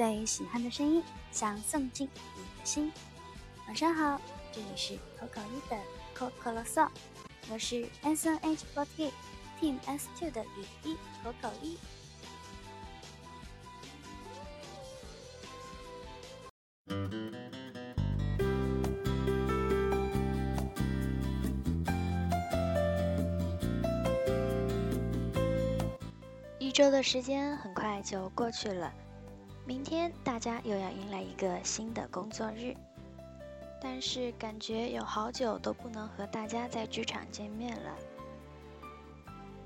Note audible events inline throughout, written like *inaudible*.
最喜欢的声音，想送进你的心。晚上好，这里是口口一的 Coco 啰嗦，我是 S N H forty Team S two 的雨一口口一。一周的时间很快就过去了，明天大家又要迎来一个新的工作日。但是感觉有好久都不能和大家在剧场见面了。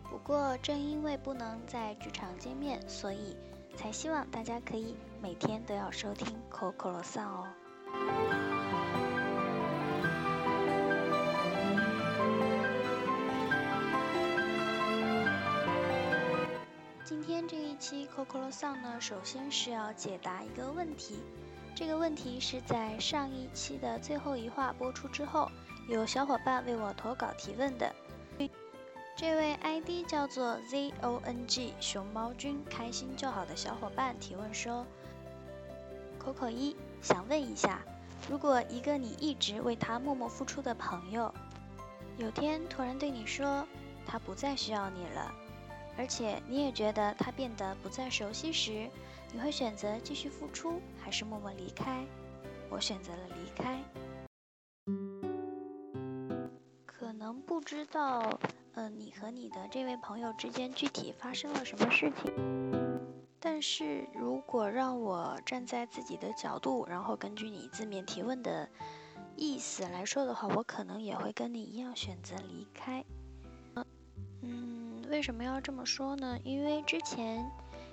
不过正因为不能在剧场见面，所以才希望大家可以每天都要收听 Coco 罗桑哦。这一期 Coco Song 呢，首先是要解答一个问题。这个问题是在上一期的最后一话播出之后，有小伙伴为我投稿提问的。这位 ID 叫做 ZONG 熊猫君开心就好的小伙伴提问说：“Coco 一想问一下，如果一个你一直为他默默付出的朋友，有天突然对你说他不再需要你了。”而且你也觉得他变得不再熟悉时，你会选择继续付出，还是默默离开？我选择了离开。可能不知道，呃，你和你的这位朋友之间具体发生了什么事情。但是如果让我站在自己的角度，然后根据你字面提问的意思来说的话，我可能也会跟你一样选择离开。为什么要这么说呢？因为之前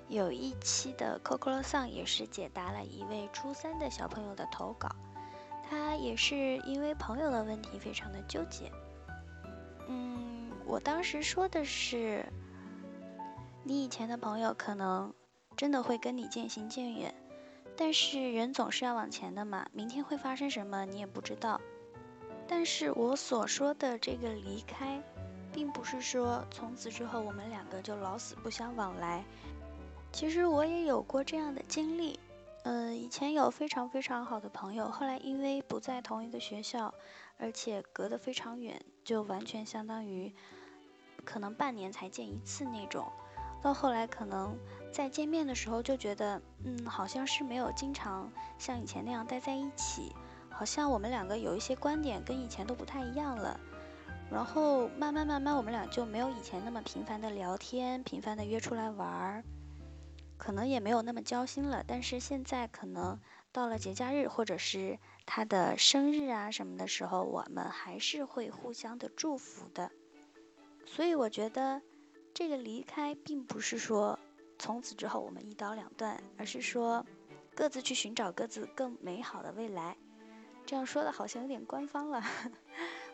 有一期的 Coco Song 也是解答了一位初三的小朋友的投稿，他也是因为朋友的问题非常的纠结。嗯，我当时说的是，你以前的朋友可能真的会跟你渐行渐远，但是人总是要往前的嘛，明天会发生什么你也不知道。但是我所说的这个离开。并不是说从此之后我们两个就老死不相往来。其实我也有过这样的经历，呃，以前有非常非常好的朋友，后来因为不在同一个学校，而且隔得非常远，就完全相当于可能半年才见一次那种。到后来可能再见面的时候就觉得，嗯，好像是没有经常像以前那样待在一起，好像我们两个有一些观点跟以前都不太一样了。然后慢慢慢慢，我们俩就没有以前那么频繁的聊天，频繁的约出来玩儿，可能也没有那么交心了。但是现在可能到了节假日或者是他的生日啊什么的时候，我们还是会互相的祝福的。所以我觉得这个离开并不是说从此之后我们一刀两断，而是说各自去寻找各自更美好的未来。这样说的好像有点官方了。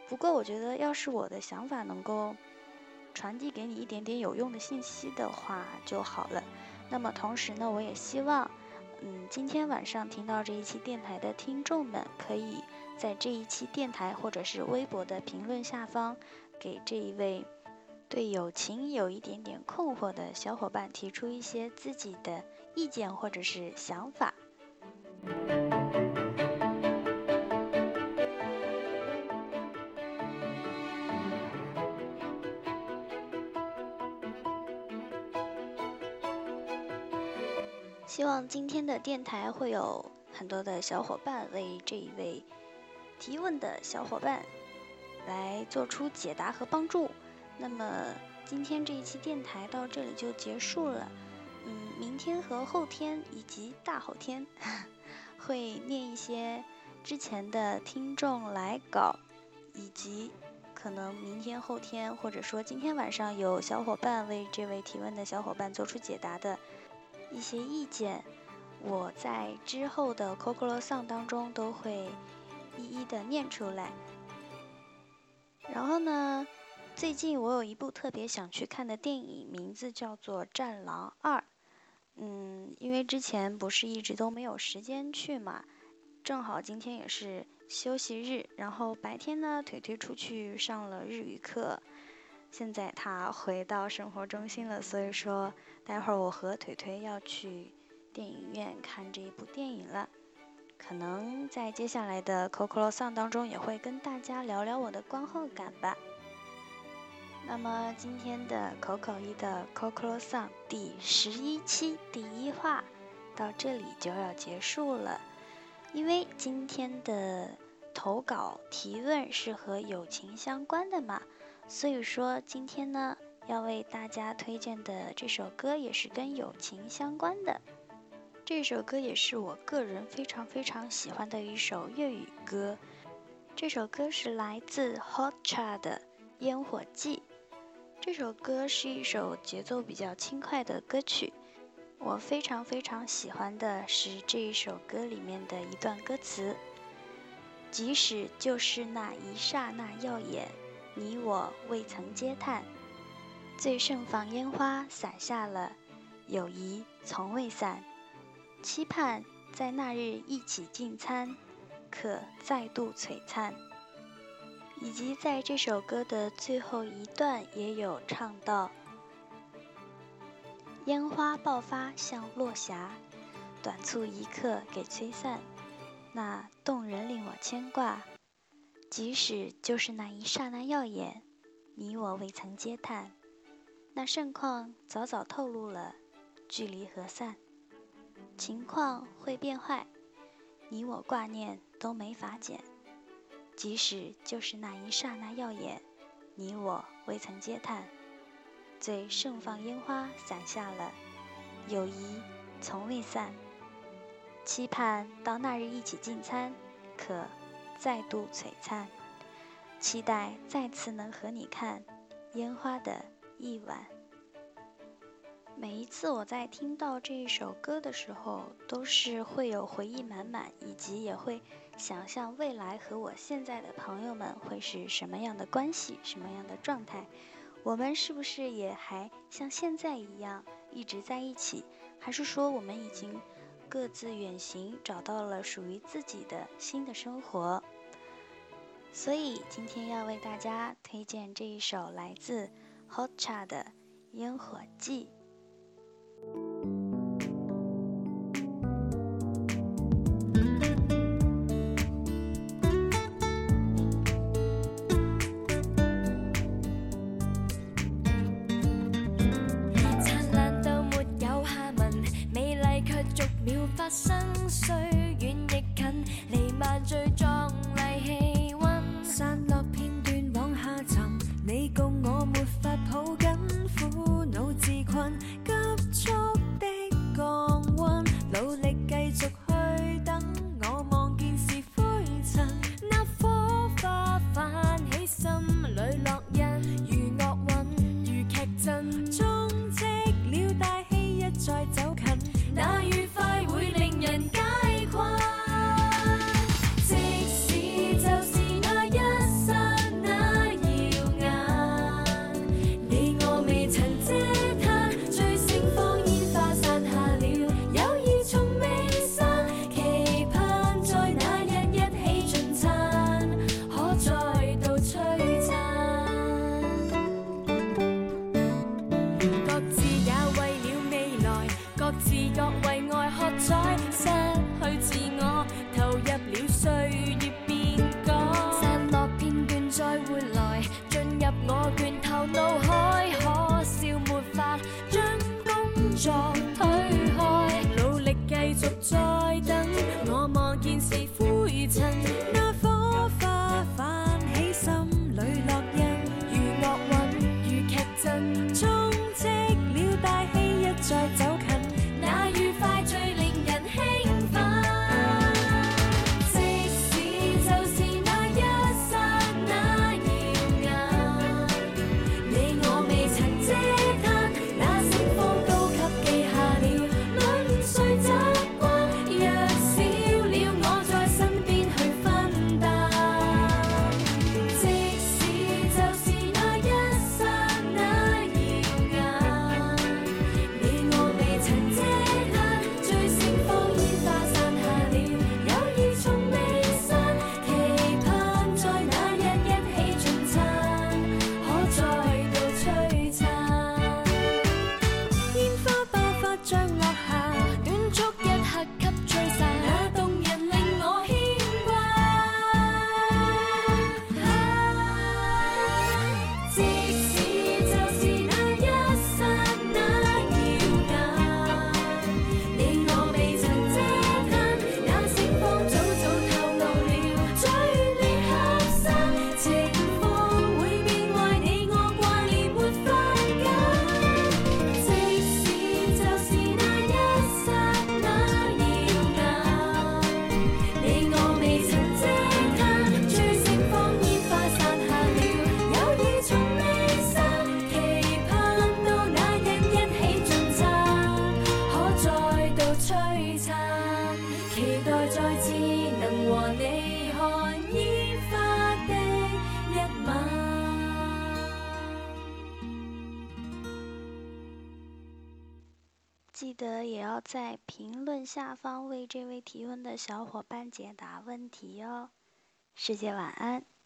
不过我觉得，要是我的想法能够传递给你一点点有用的信息的话就好了。那么同时呢，我也希望，嗯，今天晚上听到这一期电台的听众们，可以在这一期电台或者是微博的评论下方，给这一位对友情有一点点困惑的小伙伴提出一些自己的意见或者是想法。今天的电台会有很多的小伙伴为这一位提问的小伙伴来做出解答和帮助。那么今天这一期电台到这里就结束了。嗯，明天和后天以及大后天 *laughs* 会念一些之前的听众来稿，以及可能明天后天或者说今天晚上有小伙伴为这位提问的小伙伴做出解答的。一些意见，我在之后的 Coco Song 当中都会一一的念出来。然后呢，最近我有一部特别想去看的电影，名字叫做《战狼二》。嗯，因为之前不是一直都没有时间去嘛，正好今天也是休息日，然后白天呢，腿腿出去上了日语课。现在他回到生活中心了，所以说待会儿我和腿腿要去电影院看这一部电影了。可能在接下来的 Coco Song 当中也会跟大家聊聊我的观后感吧。那么今天的口口一的 Coco Song 第十一期第一话到这里就要结束了，因为今天的投稿提问是和友情相关的嘛，所以说今天呢要为大家推荐的这首歌也是跟友情相关的。这首歌也是我个人非常非常喜欢的一首粤语歌。这首歌是来自 Hot Cha 的《烟火记》。这首歌是一首节奏比较轻快的歌曲。我非常非常喜欢的是这一首歌里面的一段歌词：即使就是那一刹那耀眼，你我未曾嗟叹。最盛放烟花洒下了，友谊从未散。期盼在那日一起进餐，可再度璀璨。以及在这首歌的最后一段也有唱到：烟花爆发像落霞，短促一刻给吹散。那动人令我牵挂，即使就是那一刹那耀眼，你我未曾嗟叹。那盛况早早透露了距离和散。情况会变坏，你我挂念都没法减。即使就是那一刹那耀眼，你我未曾嗟叹。最盛放烟花散下了，友谊从未散。期盼到那日一起进餐，可再度璀璨。期待再次能和你看烟花的一晚。每一次我在听到这一首歌的时候，都是会有回忆满满，以及也会想象未来和我现在的朋友们会是什么样的关系，什么样的状态。我们是不是也还像现在一样一直在一起，还是说我们已经各自远行，找到了属于自己的新的生活？所以今天要为大家推荐这一首来自 Hot Cha 的《烟火记》。生，虽远亦近，弥漫最壮丽气温，散落片段往下沉，你共我没法抱紧，苦恼自困，各为爱喝彩，失去自我，投入了岁月变改，散落片段再回来，进入我拳头脑海，可笑没法将工作推开，努力继续追。期待再次能和你看烟花的一晚。记得也要在评论下方为这位提问的小伙伴解答问题哦。世界晚安。